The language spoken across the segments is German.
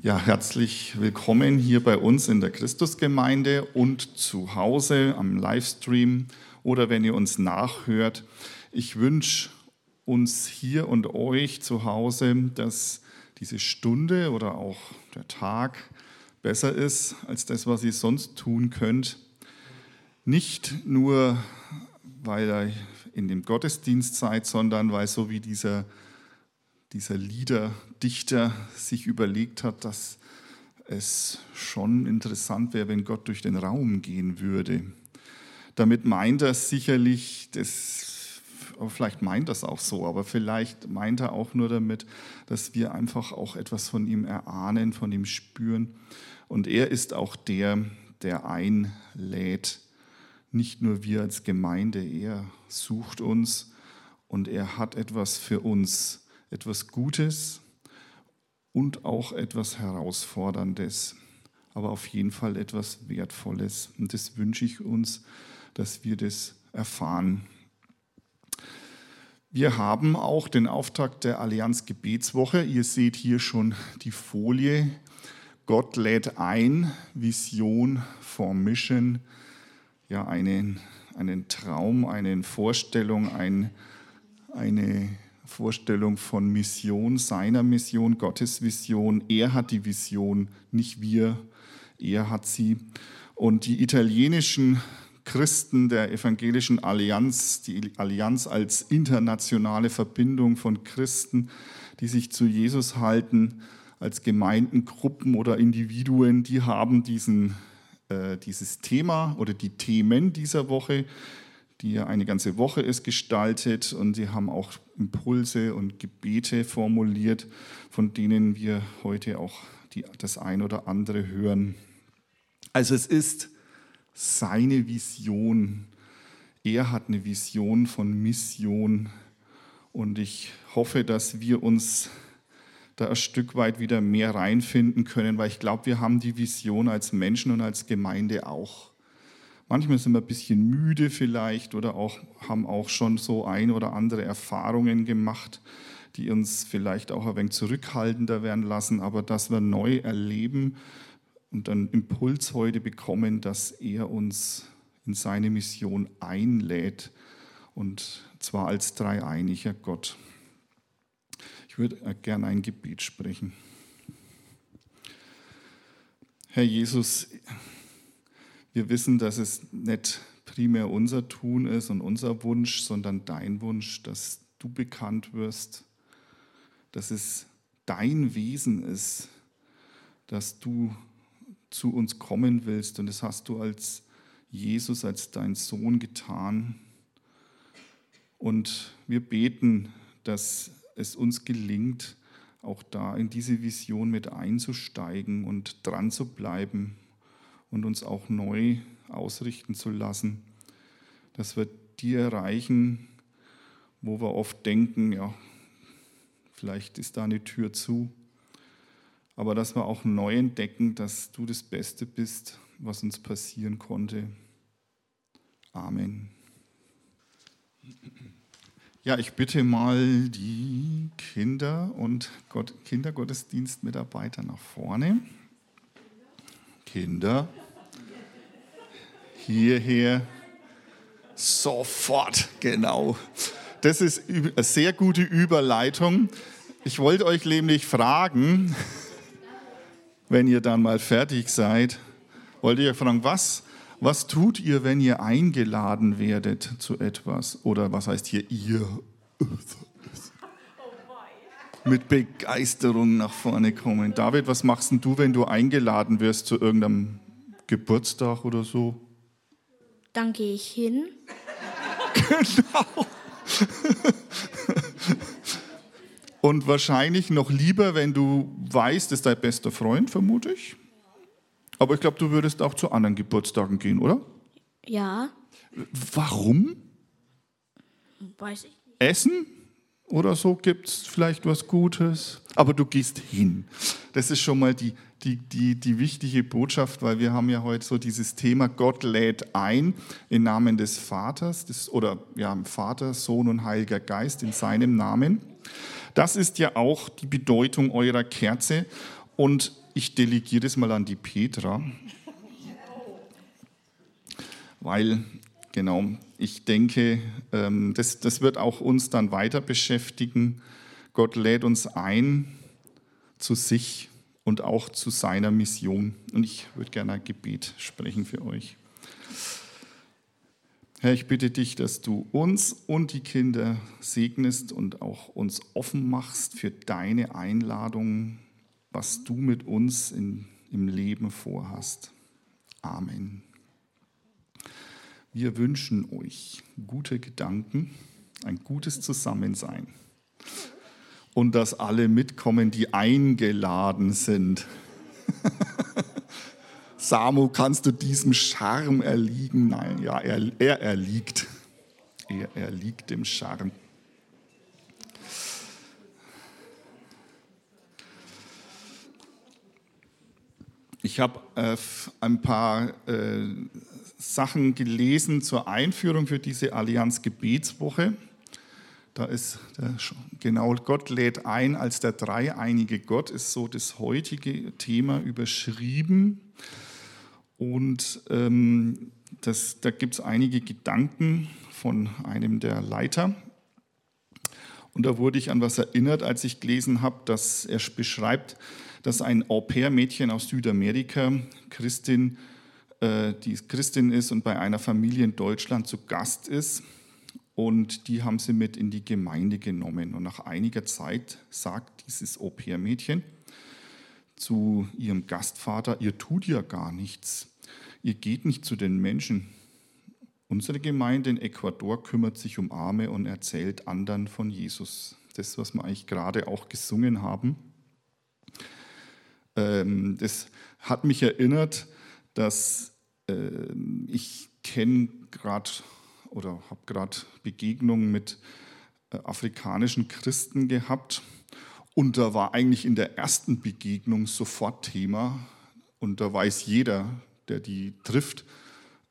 Ja, herzlich willkommen hier bei uns in der Christusgemeinde und zu Hause am Livestream oder wenn ihr uns nachhört. Ich wünsche uns hier und euch zu Hause, dass diese Stunde oder auch der Tag besser ist als das, was ihr sonst tun könnt. Nicht nur, weil ihr in dem Gottesdienst seid, sondern weil so wie dieser dieser Liederdichter sich überlegt hat, dass es schon interessant wäre, wenn Gott durch den Raum gehen würde. Damit meint er sicherlich, das, vielleicht meint er es auch so, aber vielleicht meint er auch nur damit, dass wir einfach auch etwas von ihm erahnen, von ihm spüren. Und er ist auch der, der einlädt. Nicht nur wir als Gemeinde, er sucht uns und er hat etwas für uns etwas Gutes und auch etwas Herausforderndes, aber auf jeden Fall etwas Wertvolles. Und das wünsche ich uns, dass wir das erfahren. Wir haben auch den Auftrag der Allianz Gebetswoche. Ihr seht hier schon die Folie. Gott lädt ein, Vision for Mission, ja, einen, einen Traum, eine Vorstellung, ein, eine Vorstellung von Mission, seiner Mission, Gottes Vision. Er hat die Vision, nicht wir. Er hat sie. Und die italienischen Christen der evangelischen Allianz, die Allianz als internationale Verbindung von Christen, die sich zu Jesus halten, als Gemeinden, Gruppen oder Individuen, die haben diesen, äh, dieses Thema oder die Themen dieser Woche die ja eine ganze Woche ist, gestaltet und sie haben auch Impulse und Gebete formuliert, von denen wir heute auch die, das ein oder andere hören. Also es ist seine Vision. Er hat eine Vision von Mission und ich hoffe, dass wir uns da ein Stück weit wieder mehr reinfinden können, weil ich glaube, wir haben die Vision als Menschen und als Gemeinde auch. Manchmal sind wir ein bisschen müde vielleicht oder auch, haben auch schon so ein oder andere Erfahrungen gemacht, die uns vielleicht auch ein wenig zurückhaltender werden lassen, aber dass wir neu erleben und einen Impuls heute bekommen, dass er uns in seine Mission einlädt und zwar als dreieiniger Gott. Ich würde gerne ein Gebet sprechen. Herr Jesus, wir wissen, dass es nicht primär unser Tun ist und unser Wunsch, sondern dein Wunsch, dass du bekannt wirst, dass es dein Wesen ist, dass du zu uns kommen willst. Und das hast du als Jesus, als dein Sohn getan. Und wir beten, dass es uns gelingt, auch da in diese Vision mit einzusteigen und dran zu bleiben und uns auch neu ausrichten zu lassen, dass wir die erreichen, wo wir oft denken, ja, vielleicht ist da eine Tür zu, aber dass wir auch neu entdecken, dass du das Beste bist, was uns passieren konnte. Amen. Ja, ich bitte mal die Kinder und Gott, Kindergottesdienstmitarbeiter nach vorne. Kinder, hierher, sofort, genau. Das ist eine sehr gute Überleitung. Ich wollte euch nämlich fragen, wenn ihr dann mal fertig seid, wollte ich euch fragen, was, was tut ihr, wenn ihr eingeladen werdet zu etwas? Oder was heißt hier ihr? Mit Begeisterung nach vorne kommen. David, was machst denn du, wenn du eingeladen wirst zu irgendeinem Geburtstag oder so? Dann gehe ich hin. genau. Und wahrscheinlich noch lieber, wenn du weißt, ist dein bester Freund, vermute ich. Aber ich glaube, du würdest auch zu anderen Geburtstagen gehen, oder? Ja. Warum? Weiß ich nicht. Essen? Oder so gibt es vielleicht was Gutes, aber du gehst hin. Das ist schon mal die, die, die, die wichtige Botschaft, weil wir haben ja heute so dieses Thema, Gott lädt ein im Namen des Vaters des, oder ja, Vater, Sohn und Heiliger Geist in seinem Namen. Das ist ja auch die Bedeutung eurer Kerze und ich delegiere das mal an die Petra, weil, genau, ich denke, ähm, das, das wird auch uns dann weiter beschäftigen. Gott lädt uns ein zu sich und auch zu seiner Mission. Und ich würde gerne ein Gebet sprechen für euch. Herr, ich bitte dich, dass du uns und die Kinder segnest und auch uns offen machst für deine Einladung, was du mit uns in, im Leben vorhast. Amen. Wir wünschen euch gute Gedanken, ein gutes Zusammensein und dass alle mitkommen, die eingeladen sind. Samu, kannst du diesem Charme erliegen? Nein, ja, er, er erliegt. Er erliegt dem Charme. Ich habe äh, ein paar äh, Sachen gelesen zur Einführung für diese Allianz Gebetswoche. Da ist der, genau Gott lädt ein als der dreieinige Gott, ist so das heutige Thema überschrieben. Und ähm, das, da gibt es einige Gedanken von einem der Leiter. Und da wurde ich an was erinnert, als ich gelesen habe, dass er beschreibt, dass ein Au-pair-Mädchen aus Südamerika, Christin, äh, die Christin ist und bei einer Familie in Deutschland zu Gast ist. Und die haben sie mit in die Gemeinde genommen. Und nach einiger Zeit sagt dieses Au-pair-Mädchen zu ihrem Gastvater, ihr tut ja gar nichts. Ihr geht nicht zu den Menschen. Unsere Gemeinde in Ecuador kümmert sich um Arme und erzählt anderen von Jesus. Das, was wir eigentlich gerade auch gesungen haben. Ähm, das hat mich erinnert, dass ähm, ich kenne gerade oder habe gerade Begegnungen mit äh, afrikanischen Christen gehabt. Und da war eigentlich in der ersten Begegnung sofort Thema. Und da weiß jeder, der die trifft,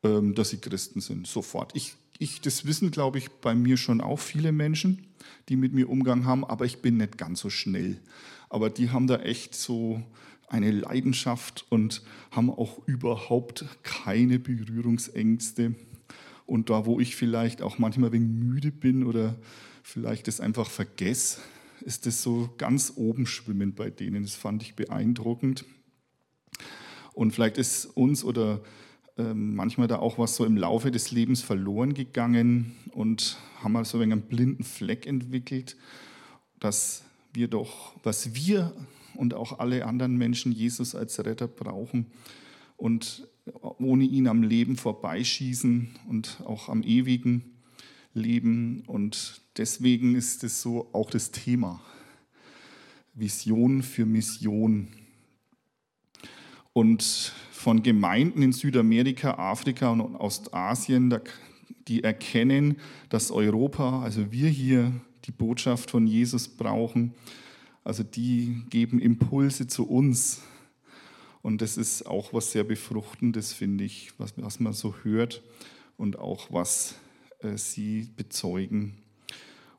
dass sie Christen sind. Sofort. Ich, ich, das wissen, glaube ich, bei mir schon auch viele Menschen, die mit mir Umgang haben, aber ich bin nicht ganz so schnell. Aber die haben da echt so eine Leidenschaft und haben auch überhaupt keine Berührungsängste. Und da, wo ich vielleicht auch manchmal wenig müde bin oder vielleicht es einfach vergesse, ist das so ganz oben schwimmend bei denen. Das fand ich beeindruckend. Und vielleicht ist uns oder ähm, manchmal da auch was so im Laufe des Lebens verloren gegangen und haben mal so ein einen blinden Fleck entwickelt, dass wir doch, was wir und auch alle anderen Menschen Jesus als Retter brauchen und ohne ihn am Leben vorbeischießen und auch am ewigen Leben. Und deswegen ist es so auch das Thema. Vision für Mission. Und von Gemeinden in Südamerika, Afrika und Ostasien, die erkennen, dass Europa, also wir hier, die Botschaft von Jesus brauchen. Also die geben Impulse zu uns, und das ist auch was sehr Befruchtendes, finde ich, was, was man so hört und auch was äh, sie bezeugen.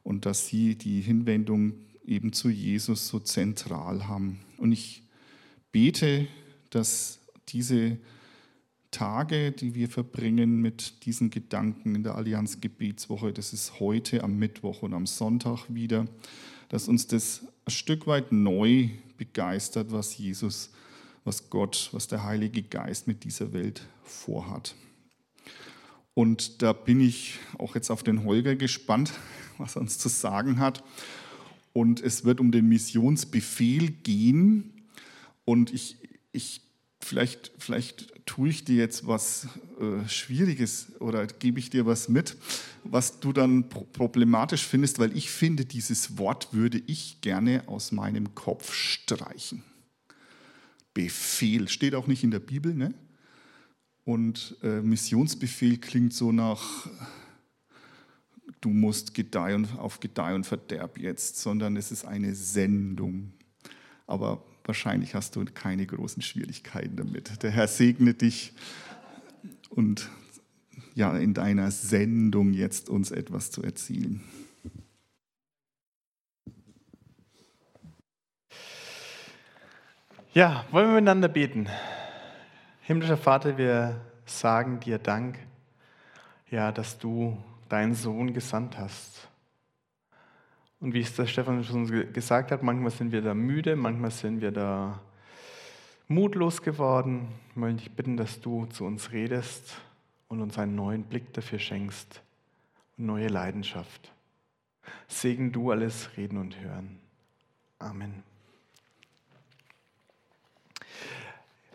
Und dass sie die Hinwendung eben zu Jesus so zentral haben. Und ich bete, dass diese Tage, die wir verbringen mit diesen Gedanken in der Allianz Gebetswoche, das ist heute am Mittwoch und am Sonntag wieder, dass uns das ein Stück weit neu begeistert, was Jesus was Gott, was der Heilige Geist mit dieser Welt vorhat. Und da bin ich auch jetzt auf den Holger gespannt, was er uns zu sagen hat. Und es wird um den Missionsbefehl gehen. Und ich, ich vielleicht, vielleicht tue ich dir jetzt was äh, Schwieriges oder gebe ich dir was mit, was du dann problematisch findest, weil ich finde, dieses Wort würde ich gerne aus meinem Kopf streichen. Befehl. Steht auch nicht in der Bibel. Ne? Und äh, Missionsbefehl klingt so nach, du musst gedeihen, auf Gedeih und Verderb jetzt, sondern es ist eine Sendung. Aber wahrscheinlich hast du keine großen Schwierigkeiten damit. Der Herr segne dich und ja, in deiner Sendung jetzt uns etwas zu erzielen. Ja, wollen wir miteinander beten? Himmlischer Vater, wir sagen dir Dank, ja, dass du deinen Sohn gesandt hast. Und wie es der Stefan schon gesagt hat, manchmal sind wir da müde, manchmal sind wir da mutlos geworden. Wir wollen dich bitten, dass du zu uns redest und uns einen neuen Blick dafür schenkst und neue Leidenschaft. Segen du alles Reden und Hören. Amen.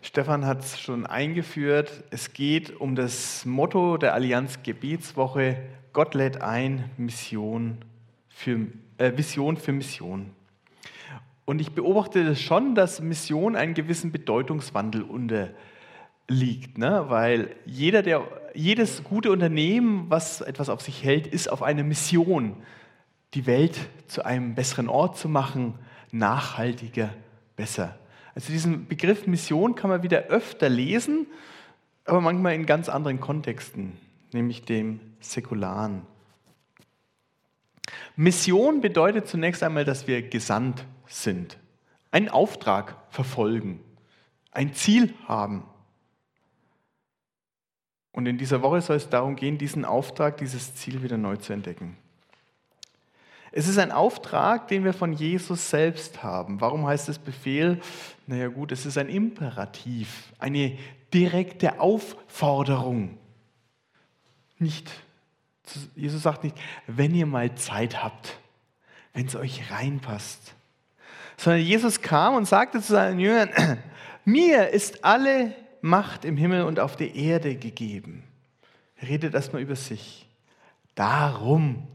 Stefan hat es schon eingeführt. Es geht um das Motto der Allianz Gebetswoche: Gott lädt ein, Mission für, äh, Vision für Mission. Und ich beobachte schon, dass Mission einen gewissen Bedeutungswandel unterliegt, ne? weil jeder, der, jedes gute Unternehmen, was etwas auf sich hält, ist auf eine Mission, die Welt zu einem besseren Ort zu machen, nachhaltiger, besser. Also diesen Begriff Mission kann man wieder öfter lesen, aber manchmal in ganz anderen Kontexten, nämlich dem säkularen. Mission bedeutet zunächst einmal, dass wir gesandt sind, einen Auftrag verfolgen, ein Ziel haben. Und in dieser Woche soll es darum gehen, diesen Auftrag, dieses Ziel wieder neu zu entdecken. Es ist ein Auftrag, den wir von Jesus selbst haben. Warum heißt es Befehl? Naja gut, es ist ein Imperativ, eine direkte Aufforderung. Nicht, Jesus sagt nicht, wenn ihr mal Zeit habt, wenn es euch reinpasst, sondern Jesus kam und sagte zu seinen Jüngern, mir ist alle Macht im Himmel und auf der Erde gegeben. Er redet erstmal über sich. Darum,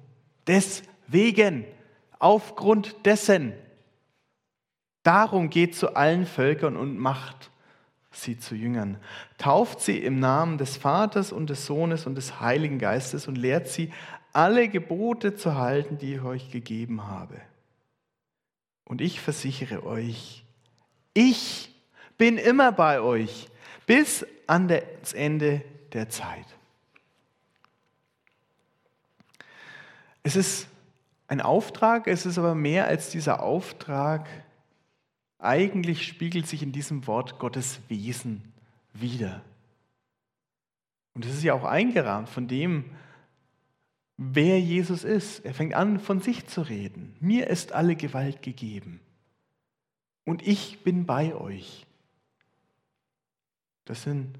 deswegen, aufgrund dessen, darum geht zu allen Völkern und macht sie zu Jüngern. Tauft sie im Namen des Vaters und des Sohnes und des Heiligen Geistes und lehrt sie, alle Gebote zu halten, die ich euch gegeben habe. Und ich versichere euch, ich bin immer bei euch bis an das Ende der Zeit. Es ist ein Auftrag, es ist aber mehr als dieser Auftrag. Eigentlich spiegelt sich in diesem Wort Gottes Wesen wider. Und es ist ja auch eingerahmt von dem, wer Jesus ist. Er fängt an, von sich zu reden. Mir ist alle Gewalt gegeben. Und ich bin bei euch. Das sind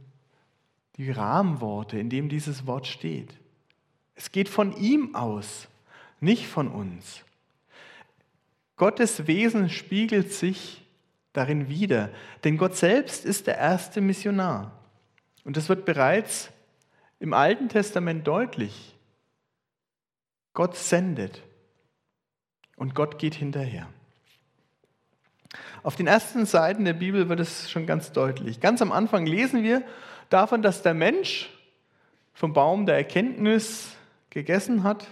die Rahmenworte, in dem dieses Wort steht. Es geht von ihm aus, nicht von uns. Gottes Wesen spiegelt sich darin wider, denn Gott selbst ist der erste Missionar. Und das wird bereits im Alten Testament deutlich. Gott sendet und Gott geht hinterher. Auf den ersten Seiten der Bibel wird es schon ganz deutlich. Ganz am Anfang lesen wir davon, dass der Mensch vom Baum der Erkenntnis gegessen hat,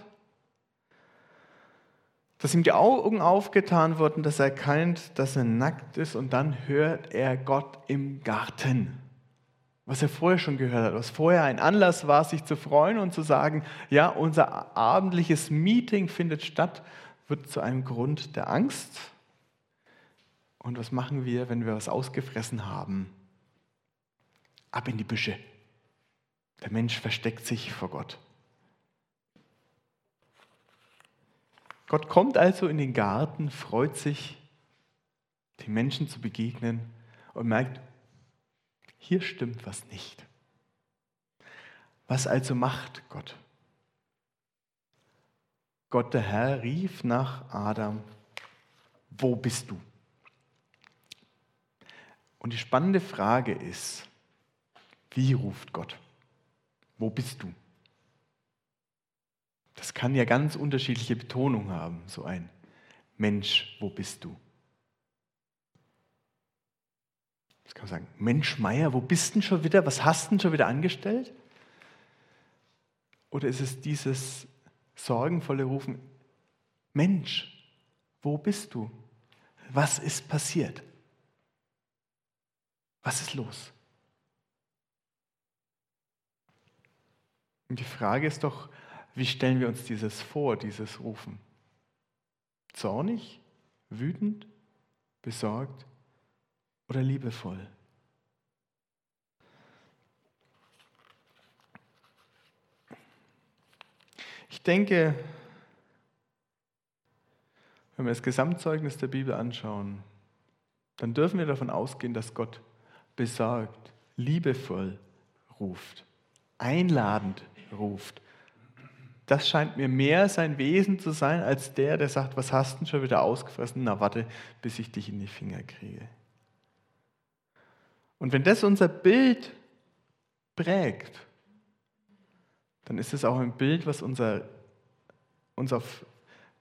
dass ihm die Augen aufgetan wurden, dass er erkennt, dass er nackt ist und dann hört er Gott im Garten was er vorher schon gehört hat, was vorher ein Anlass war, sich zu freuen und zu sagen, ja, unser abendliches Meeting findet statt, wird zu einem Grund der Angst. Und was machen wir, wenn wir was ausgefressen haben? Ab in die Büsche. Der Mensch versteckt sich vor Gott. Gott kommt also in den Garten, freut sich, den Menschen zu begegnen und merkt, hier stimmt was nicht. Was also macht Gott? Gott der Herr rief nach Adam, wo bist du? Und die spannende Frage ist, wie ruft Gott? Wo bist du? Das kann ja ganz unterschiedliche Betonung haben, so ein Mensch, wo bist du? Jetzt kann man sagen, Mensch Meier, wo bist denn schon wieder? Was hast denn schon wieder angestellt? Oder ist es dieses sorgenvolle Rufen, Mensch, wo bist du? Was ist passiert? Was ist los? Und die Frage ist doch, wie stellen wir uns dieses vor, dieses Rufen? Zornig, wütend, besorgt, oder liebevoll? Ich denke, wenn wir das Gesamtzeugnis der Bibel anschauen, dann dürfen wir davon ausgehen, dass Gott besorgt, liebevoll ruft, einladend ruft. Das scheint mir mehr sein Wesen zu sein, als der, der sagt, was hast du schon wieder ausgefressen? Na warte, bis ich dich in die Finger kriege. Und wenn das unser Bild prägt, dann ist es auch ein Bild, was unser, uns auf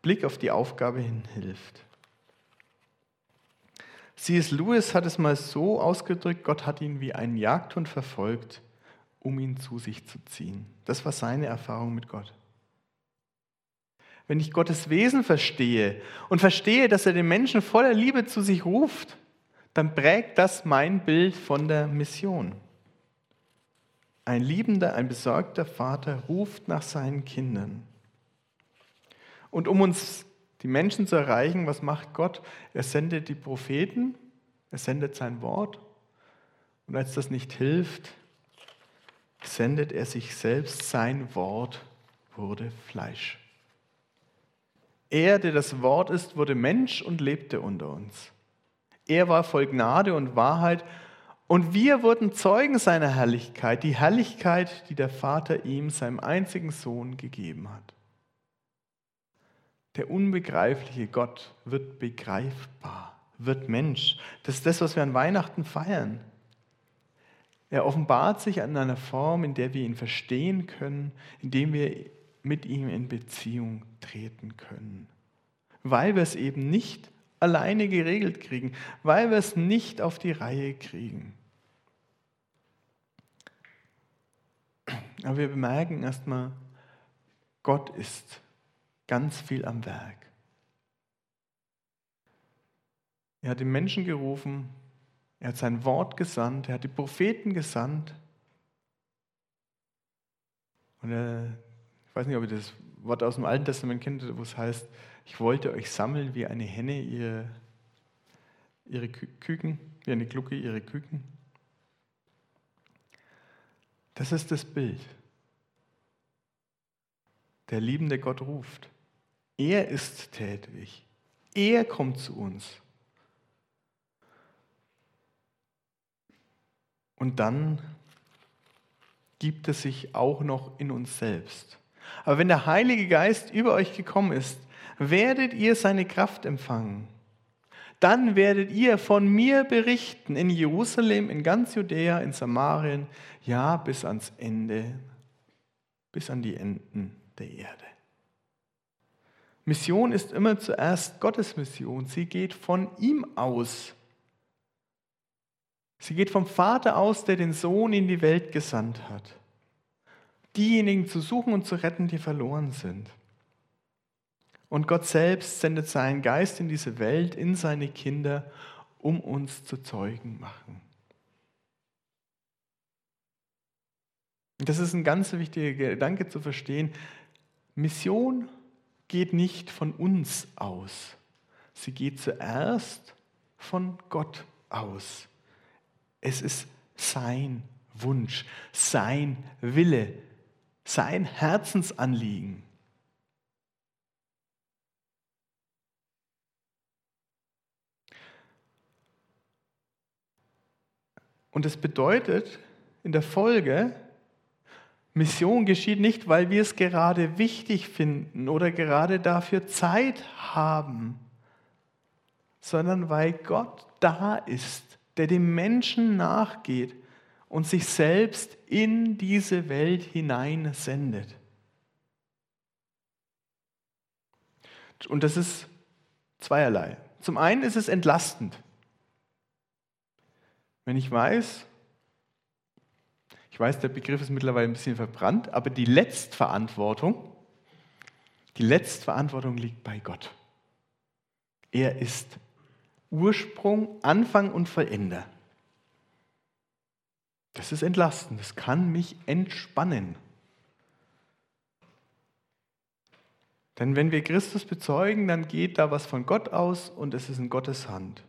Blick auf die Aufgabe hin hilft. C.S. Lewis hat es mal so ausgedrückt, Gott hat ihn wie einen Jagdhund verfolgt, um ihn zu sich zu ziehen. Das war seine Erfahrung mit Gott. Wenn ich Gottes Wesen verstehe und verstehe, dass er den Menschen voller Liebe zu sich ruft, dann prägt das mein Bild von der Mission. Ein liebender, ein besorgter Vater ruft nach seinen Kindern. Und um uns die Menschen zu erreichen, was macht Gott? Er sendet die Propheten, er sendet sein Wort. Und als das nicht hilft, sendet er sich selbst, sein Wort wurde Fleisch. Er, der das Wort ist, wurde Mensch und lebte unter uns. Er war voll Gnade und Wahrheit und wir wurden Zeugen seiner Herrlichkeit, die Herrlichkeit, die der Vater ihm, seinem einzigen Sohn, gegeben hat. Der unbegreifliche Gott wird begreifbar, wird Mensch. Das ist das, was wir an Weihnachten feiern. Er offenbart sich in einer Form, in der wir ihn verstehen können, in dem wir mit ihm in Beziehung treten können. Weil wir es eben nicht alleine geregelt kriegen, weil wir es nicht auf die Reihe kriegen. Aber wir bemerken erstmal, Gott ist ganz viel am Werk. Er hat den Menschen gerufen, er hat sein Wort gesandt, er hat die Propheten gesandt. Und er, ich weiß nicht, ob ihr das Wort aus dem Alten Testament kennt, wo es heißt, ich wollte euch sammeln wie eine Henne ihre, ihre Küken, wie eine Glucke ihre Küken. Das ist das Bild. Der liebende Gott ruft. Er ist tätig. Er kommt zu uns. Und dann gibt es sich auch noch in uns selbst. Aber wenn der Heilige Geist über euch gekommen ist, werdet ihr seine Kraft empfangen. Dann werdet ihr von mir berichten in Jerusalem, in ganz Judäa, in Samarien, ja bis ans Ende, bis an die Enden der Erde. Mission ist immer zuerst Gottes Mission. Sie geht von ihm aus. Sie geht vom Vater aus, der den Sohn in die Welt gesandt hat. Diejenigen zu suchen und zu retten, die verloren sind. Und Gott selbst sendet seinen Geist in diese Welt, in seine Kinder, um uns zu Zeugen machen. Das ist ein ganz wichtiger Gedanke zu verstehen. Mission geht nicht von uns aus. Sie geht zuerst von Gott aus. Es ist sein Wunsch, sein Wille, sein Herzensanliegen. Und es bedeutet in der Folge, Mission geschieht nicht, weil wir es gerade wichtig finden oder gerade dafür Zeit haben, sondern weil Gott da ist, der dem Menschen nachgeht und sich selbst in diese Welt hinein sendet. Und das ist zweierlei. Zum einen ist es entlastend. Wenn ich weiß, ich weiß, der Begriff ist mittlerweile ein bisschen verbrannt, aber die Letztverantwortung, die Letztverantwortung liegt bei Gott. Er ist Ursprung, Anfang und Vollender. Das ist entlastend, das kann mich entspannen. Denn wenn wir Christus bezeugen, dann geht da was von Gott aus und es ist in Gottes Hand.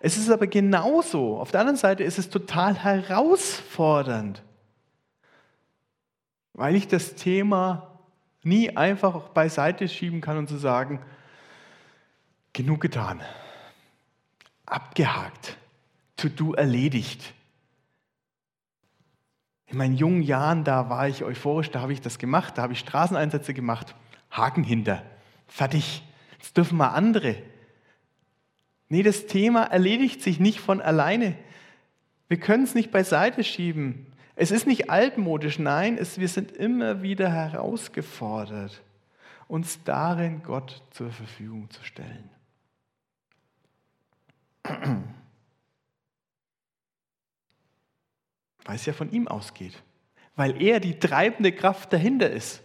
Es ist aber genauso. Auf der anderen Seite ist es total herausfordernd, weil ich das Thema nie einfach beiseite schieben kann und zu sagen, genug getan, abgehakt, To-Do erledigt. In meinen jungen Jahren, da war ich euphorisch, da habe ich das gemacht, da habe ich Straßeneinsätze gemacht, Haken hinter, fertig. Jetzt dürfen mal andere. Nee, das Thema erledigt sich nicht von alleine. Wir können es nicht beiseite schieben. Es ist nicht altmodisch, nein, es, wir sind immer wieder herausgefordert, uns darin Gott zur Verfügung zu stellen. Weil es ja von ihm ausgeht, weil er die treibende Kraft dahinter ist.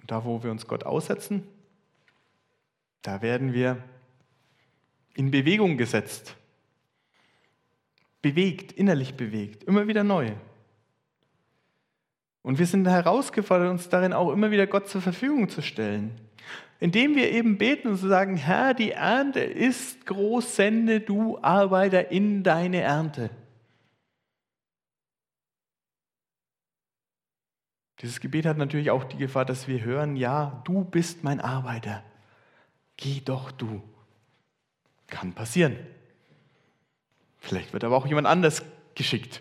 Und da, wo wir uns Gott aussetzen, da werden wir in Bewegung gesetzt, bewegt, innerlich bewegt, immer wieder neu. Und wir sind herausgefordert, uns darin auch immer wieder Gott zur Verfügung zu stellen. Indem wir eben beten und sagen, Herr, die Ernte ist groß, sende du Arbeiter in deine Ernte. Dieses Gebet hat natürlich auch die Gefahr, dass wir hören, ja, du bist mein Arbeiter. Geh doch du. Kann passieren. Vielleicht wird aber auch jemand anders geschickt.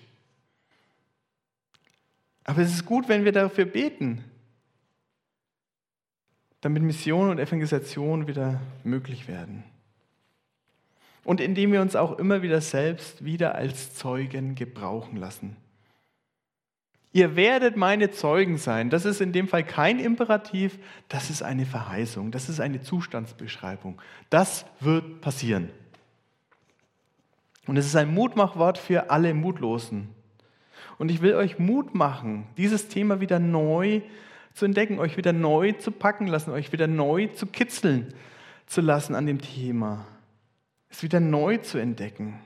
Aber es ist gut, wenn wir dafür beten, damit Mission und Evangelisation wieder möglich werden. Und indem wir uns auch immer wieder selbst wieder als Zeugen gebrauchen lassen. Ihr werdet meine Zeugen sein. Das ist in dem Fall kein Imperativ, das ist eine Verheißung, das ist eine Zustandsbeschreibung. Das wird passieren. Und es ist ein Mutmachwort für alle Mutlosen. Und ich will euch Mut machen, dieses Thema wieder neu zu entdecken, euch wieder neu zu packen lassen, euch wieder neu zu kitzeln zu lassen an dem Thema. Es wieder neu zu entdecken.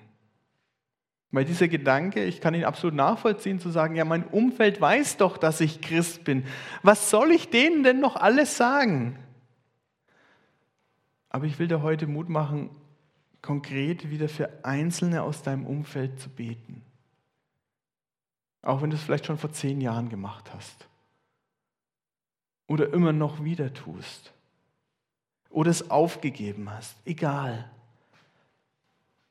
Weil dieser Gedanke, ich kann ihn absolut nachvollziehen, zu sagen, ja, mein Umfeld weiß doch, dass ich Christ bin. Was soll ich denen denn noch alles sagen? Aber ich will dir heute Mut machen, konkret wieder für Einzelne aus deinem Umfeld zu beten. Auch wenn du es vielleicht schon vor zehn Jahren gemacht hast. Oder immer noch wieder tust. Oder es aufgegeben hast. Egal.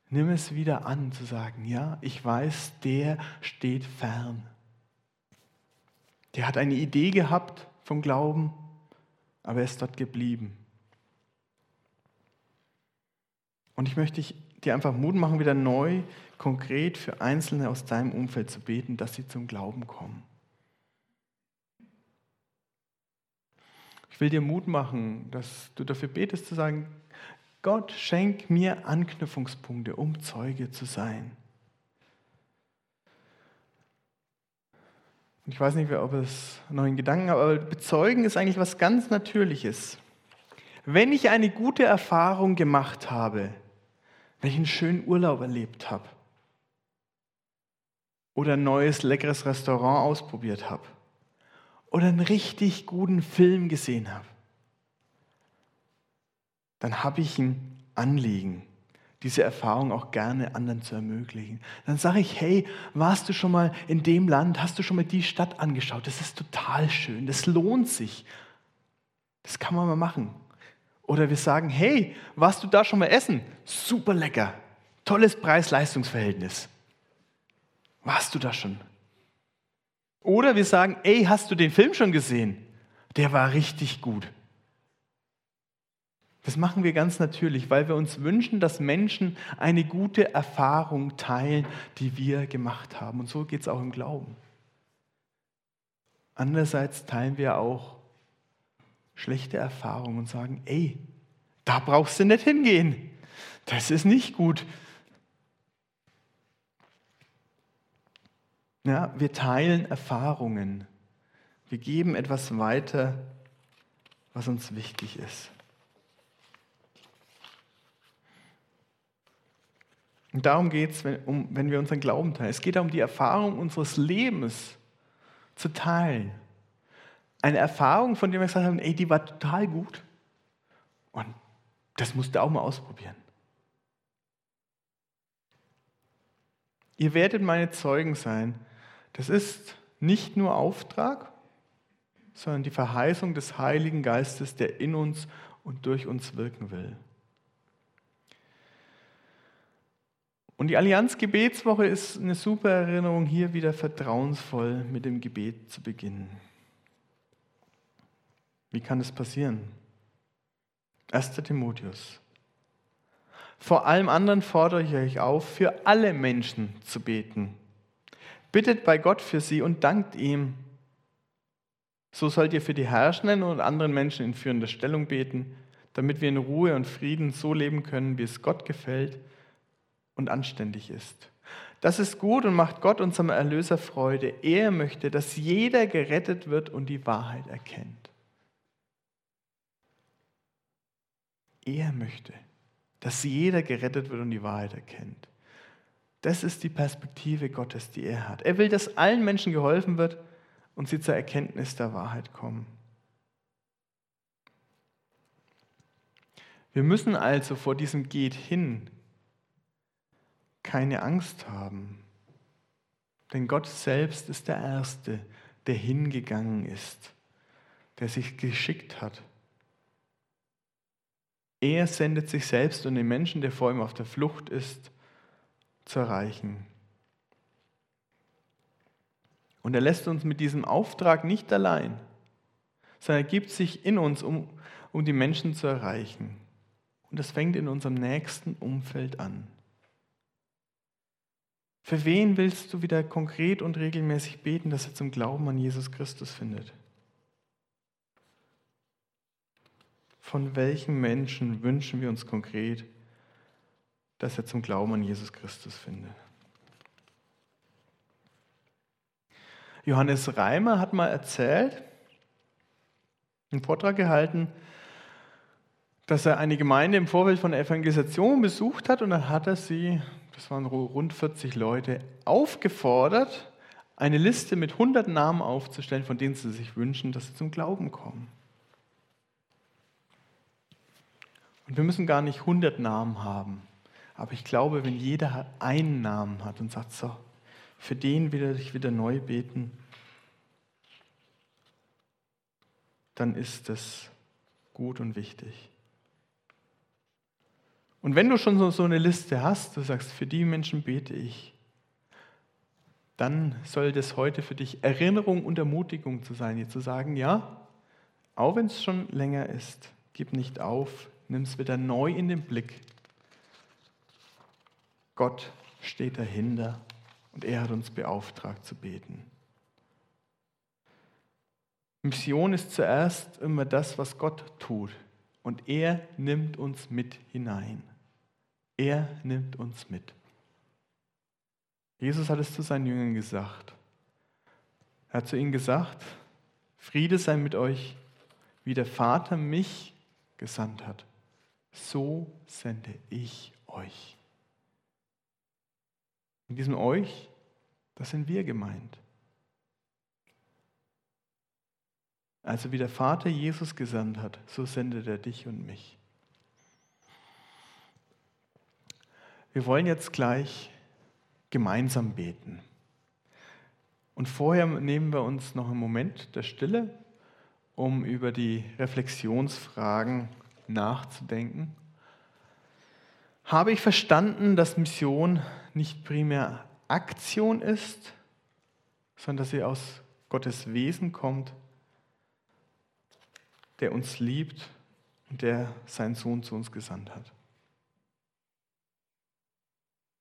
Nimm es wieder an, zu sagen, ja, ich weiß, der steht fern. Der hat eine Idee gehabt vom Glauben, aber er ist dort geblieben. Und ich möchte dir einfach Mut machen, wieder neu, konkret für Einzelne aus deinem Umfeld zu beten, dass sie zum Glauben kommen. Ich will dir Mut machen, dass du dafür betest, zu sagen, Gott, schenk mir Anknüpfungspunkte, um Zeuge zu sein. Und ich weiß nicht, ob es noch in Gedanken, aber bezeugen ist eigentlich was ganz Natürliches. Wenn ich eine gute Erfahrung gemacht habe, wenn ich einen schönen Urlaub erlebt habe oder ein neues leckeres Restaurant ausprobiert habe oder einen richtig guten Film gesehen habe, dann habe ich ein Anliegen, diese Erfahrung auch gerne anderen zu ermöglichen. Dann sage ich, hey, warst du schon mal in dem Land, hast du schon mal die Stadt angeschaut? Das ist total schön, das lohnt sich. Das kann man mal machen. Oder wir sagen, hey, warst du da schon mal essen? Super lecker. Tolles Preis-Leistungs-Verhältnis. Warst du da schon? Oder wir sagen, ey, hast du den Film schon gesehen? Der war richtig gut. Das machen wir ganz natürlich, weil wir uns wünschen, dass Menschen eine gute Erfahrung teilen, die wir gemacht haben. Und so geht es auch im Glauben. Andererseits teilen wir auch schlechte Erfahrungen und sagen, ey, da brauchst du nicht hingehen. Das ist nicht gut. Ja, wir teilen Erfahrungen. Wir geben etwas weiter, was uns wichtig ist. Und darum geht es, wenn, um, wenn wir unseren Glauben teilen. Es geht darum, die Erfahrung unseres Lebens zu teilen. Eine Erfahrung, von der wir gesagt haben, ey, die war total gut. Und das musst du auch mal ausprobieren. Ihr werdet meine Zeugen sein. Das ist nicht nur Auftrag, sondern die Verheißung des Heiligen Geistes, der in uns und durch uns wirken will. Und die Allianz Gebetswoche ist eine super Erinnerung, hier wieder vertrauensvoll mit dem Gebet zu beginnen. Wie kann das passieren? 1. Timotheus. Vor allem anderen fordere ich euch auf, für alle Menschen zu beten. Bittet bei Gott für sie und dankt ihm. So sollt ihr für die Herrschenden und anderen Menschen in führender Stellung beten, damit wir in Ruhe und Frieden so leben können, wie es Gott gefällt und anständig ist. Das ist gut und macht Gott, unserem Erlöser, Freude. Er möchte, dass jeder gerettet wird und die Wahrheit erkennt. Er möchte, dass jeder gerettet wird und die Wahrheit erkennt. Das ist die Perspektive Gottes, die er hat. Er will, dass allen Menschen geholfen wird und sie zur Erkenntnis der Wahrheit kommen. Wir müssen also vor diesem Geht hin keine Angst haben. Denn Gott selbst ist der Erste, der hingegangen ist, der sich geschickt hat. Er sendet sich selbst und den Menschen, der vor ihm auf der Flucht ist, zu erreichen. Und er lässt uns mit diesem Auftrag nicht allein, sondern er gibt sich in uns, um, um die Menschen zu erreichen. Und das fängt in unserem nächsten Umfeld an. Für wen willst du wieder konkret und regelmäßig beten, dass er zum Glauben an Jesus Christus findet? Von welchen Menschen wünschen wir uns konkret, dass er zum Glauben an Jesus Christus findet? Johannes Reimer hat mal erzählt, einen Vortrag gehalten, dass er eine Gemeinde im Vorfeld von der Evangelisation besucht hat und dann hat er sie das waren rund 40 Leute, aufgefordert, eine Liste mit 100 Namen aufzustellen, von denen sie sich wünschen, dass sie zum Glauben kommen. Und wir müssen gar nicht 100 Namen haben. Aber ich glaube, wenn jeder einen Namen hat und sagt, so, für den will ich wieder neu beten, dann ist das gut und wichtig. Und wenn du schon so, eine Liste hast, du sagst, für die Menschen bete ich, dann soll das heute für dich Erinnerung und Ermutigung zu sein, dir zu sagen, ja, auch wenn es schon länger ist, gib nicht auf, nimm es wieder neu in den Blick. Gott steht dahinter und er hat uns beauftragt zu beten. Mission ist zuerst immer das, was Gott tut. Und er nimmt uns mit hinein. Er nimmt uns mit. Jesus hat es zu seinen Jüngern gesagt. Er hat zu ihnen gesagt, Friede sei mit euch, wie der Vater mich gesandt hat. So sende ich euch. In diesem euch, das sind wir gemeint. Also wie der Vater Jesus gesandt hat, so sendet er dich und mich. Wir wollen jetzt gleich gemeinsam beten. Und vorher nehmen wir uns noch einen Moment der Stille, um über die Reflexionsfragen nachzudenken. Habe ich verstanden, dass Mission nicht primär Aktion ist, sondern dass sie aus Gottes Wesen kommt der uns liebt und der seinen Sohn zu uns gesandt hat.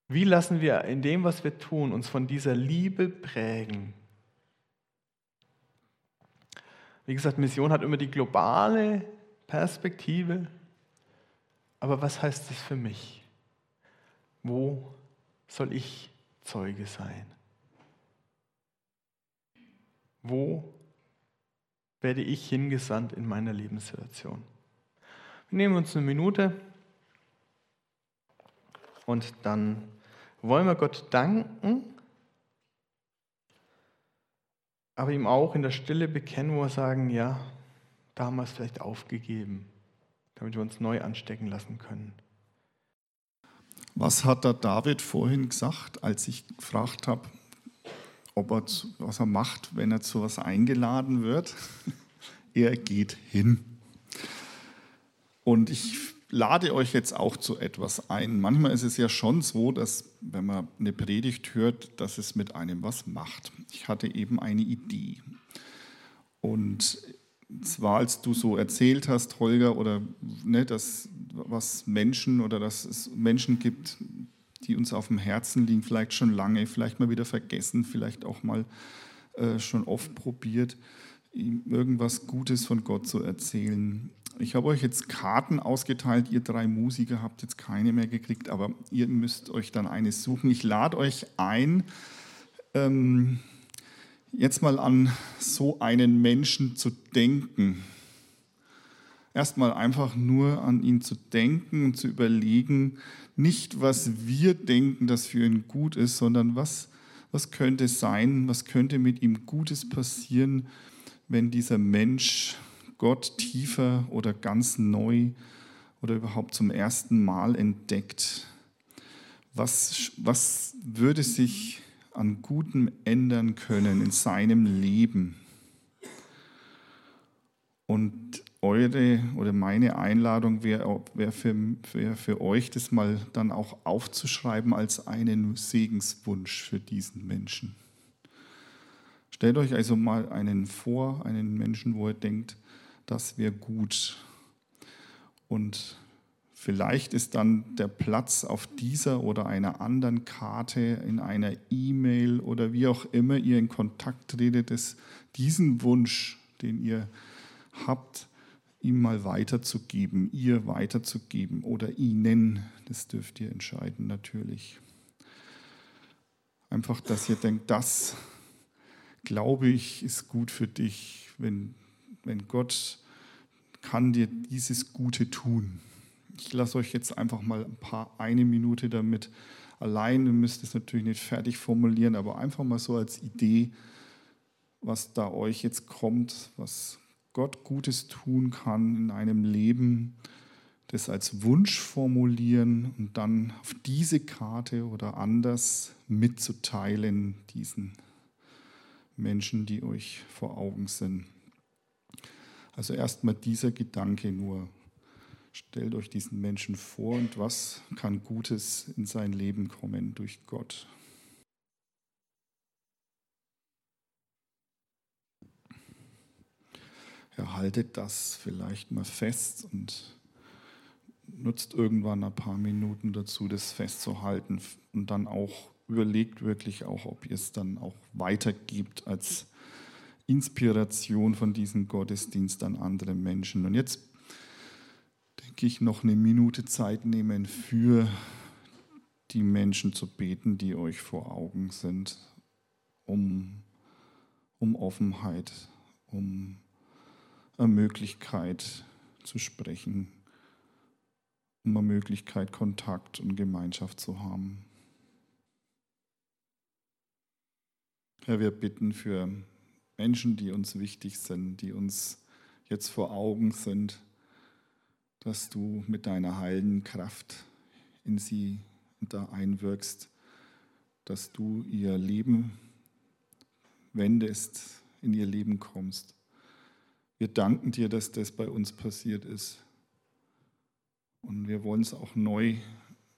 Wie lassen wir in dem, was wir tun, uns von dieser Liebe prägen? Wie gesagt, Mission hat immer die globale Perspektive. Aber was heißt das für mich? Wo soll ich Zeuge sein? Wo werde ich hingesandt in meiner Lebenssituation. Wir nehmen uns eine Minute und dann wollen wir Gott danken, aber ihm auch in der Stille bekennen, wo wir sagen, ja, da haben wir es vielleicht aufgegeben, damit wir uns neu anstecken lassen können. Was hat da David vorhin gesagt, als ich gefragt habe, ob er, was er macht, wenn er zu was eingeladen wird? Er geht hin. Und ich lade euch jetzt auch zu etwas ein. Manchmal ist es ja schon so, dass wenn man eine Predigt hört, dass es mit einem was macht. Ich hatte eben eine Idee. Und zwar, als du so erzählt hast, Holger, oder ne, dass was Menschen oder dass es Menschen gibt, die uns auf dem Herzen liegen, vielleicht schon lange, vielleicht mal wieder vergessen, vielleicht auch mal äh, schon oft probiert, ihm irgendwas Gutes von Gott zu erzählen. Ich habe euch jetzt Karten ausgeteilt, ihr drei Musiker habt jetzt keine mehr gekriegt, aber ihr müsst euch dann eine suchen. Ich lade euch ein, ähm, jetzt mal an so einen Menschen zu denken. Erstmal einfach nur an ihn zu denken und zu überlegen, nicht was wir denken, das für ihn gut ist, sondern was, was könnte sein, was könnte mit ihm Gutes passieren, wenn dieser Mensch Gott tiefer oder ganz neu oder überhaupt zum ersten Mal entdeckt. Was, was würde sich an Gutem ändern können in seinem Leben. Und eure oder meine Einladung wäre wär für, wär für euch, das mal dann auch aufzuschreiben als einen Segenswunsch für diesen Menschen. Stellt euch also mal einen vor, einen Menschen, wo ihr denkt, das wäre gut. Und Vielleicht ist dann der Platz auf dieser oder einer anderen Karte, in einer E-Mail oder wie auch immer ihr in Kontakt tretet, ist diesen Wunsch, den ihr habt, ihm mal weiterzugeben, ihr weiterzugeben oder ihnen, das dürft ihr entscheiden natürlich. Einfach, dass ihr denkt, das glaube ich ist gut für dich, wenn, wenn Gott kann dir dieses Gute tun. Ich lasse euch jetzt einfach mal ein paar, eine Minute damit allein. Ihr müsst es natürlich nicht fertig formulieren, aber einfach mal so als Idee, was da euch jetzt kommt, was Gott Gutes tun kann in einem Leben, das als Wunsch formulieren und dann auf diese Karte oder anders mitzuteilen, diesen Menschen, die euch vor Augen sind. Also erstmal dieser Gedanke nur. Stellt euch diesen Menschen vor und was kann Gutes in sein Leben kommen durch Gott. Erhaltet das vielleicht mal fest und nutzt irgendwann ein paar Minuten dazu, das festzuhalten und dann auch überlegt wirklich auch, ob ihr es dann auch weitergibt als Inspiration von diesem Gottesdienst an andere Menschen. Und jetzt ich noch eine Minute Zeit nehmen, für die Menschen zu beten, die euch vor Augen sind, um, um Offenheit, um eine Möglichkeit zu sprechen, um eine Möglichkeit, Kontakt und Gemeinschaft zu haben. Herr, wir bitten für Menschen, die uns wichtig sind, die uns jetzt vor Augen sind dass du mit deiner heilenden Kraft in sie da einwirkst, dass du ihr Leben wendest, in ihr Leben kommst. Wir danken dir, dass das bei uns passiert ist. Und wir wollen es auch neu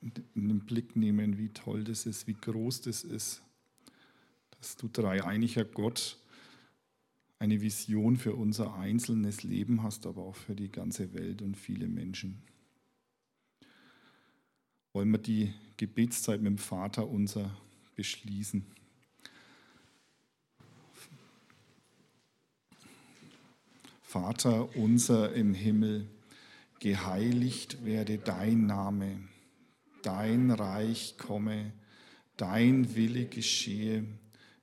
in den Blick nehmen, wie toll das ist, wie groß das ist, dass du dreieiniger Gott eine Vision für unser einzelnes Leben hast, aber auch für die ganze Welt und viele Menschen. Wollen wir die Gebetszeit mit dem Vater unser beschließen? Vater unser im Himmel, geheiligt werde dein Name, dein Reich komme, dein Wille geschehe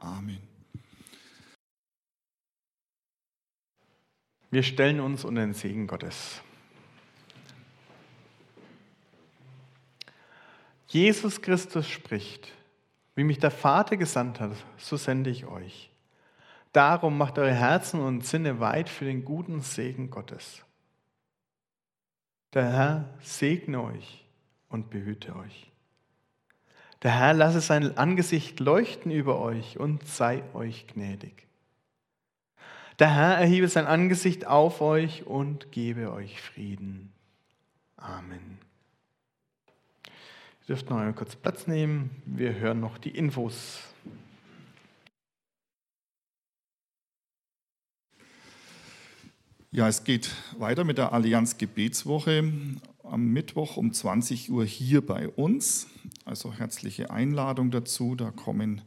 Amen. Wir stellen uns unter den Segen Gottes. Jesus Christus spricht, wie mich der Vater gesandt hat, so sende ich euch. Darum macht eure Herzen und Sinne weit für den guten Segen Gottes. Der Herr segne euch und behüte euch. Der Herr lasse sein Angesicht leuchten über euch und sei euch gnädig. Der Herr erhebe sein Angesicht auf euch und gebe euch Frieden. Amen. Ihr dürft noch einmal kurz Platz nehmen. Wir hören noch die Infos. Ja, es geht weiter mit der Allianz Gebetswoche am Mittwoch um 20 Uhr hier bei uns. Also herzliche Einladung dazu. Da kommen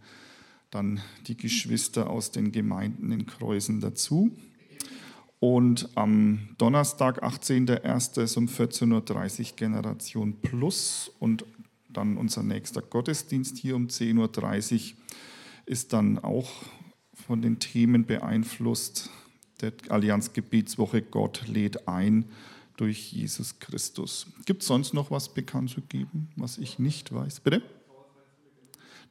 dann die Geschwister aus den Gemeinden in Kreuzen dazu. Und am Donnerstag, 18.01. ist um 14.30 Uhr Generation Plus und dann unser nächster Gottesdienst hier um 10.30 Uhr ist dann auch von den Themen beeinflusst. Der Allianz Gebetswoche Gott lädt ein durch Jesus Christus. Gibt es sonst noch was bekannt zu geben, was ich nicht weiß? Bitte?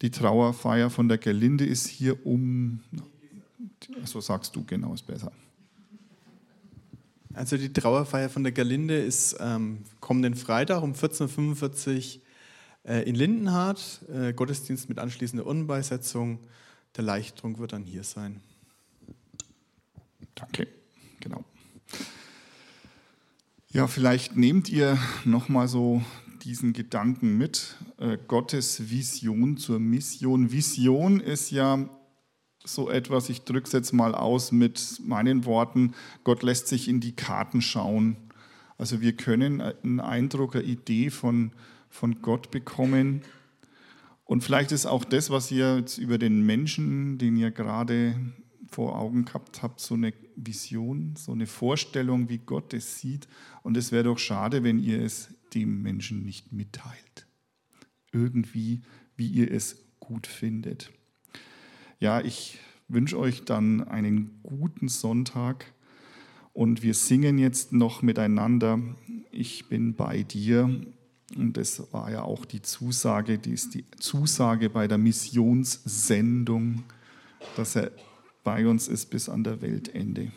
Die Trauerfeier von der Gerlinde ist hier um, so also sagst du genau, ist besser. Also die Trauerfeier von der Gerlinde ist ähm, kommenden Freitag um 14.45 Uhr äh, in Lindenhardt. Äh, Gottesdienst mit anschließender Urnenbeisetzung. Der Leichtrunk wird dann hier sein. Danke, genau. Ja, vielleicht nehmt ihr nochmal so diesen Gedanken mit, äh, Gottes Vision zur Mission. Vision ist ja so etwas, ich drücke es jetzt mal aus mit meinen Worten, Gott lässt sich in die Karten schauen. Also wir können einen Eindruck, eine Idee von, von Gott bekommen. Und vielleicht ist auch das, was ihr jetzt über den Menschen, den ihr gerade vor Augen gehabt habt, so eine Vision, so eine Vorstellung, wie Gott es sieht. Und es wäre doch schade, wenn ihr es dem Menschen nicht mitteilt. Irgendwie, wie ihr es gut findet. Ja, ich wünsche euch dann einen guten Sonntag und wir singen jetzt noch miteinander. Ich bin bei dir. Und das war ja auch die Zusage, die ist die Zusage bei der Missionssendung, dass er bei uns ist bis an der Weltende.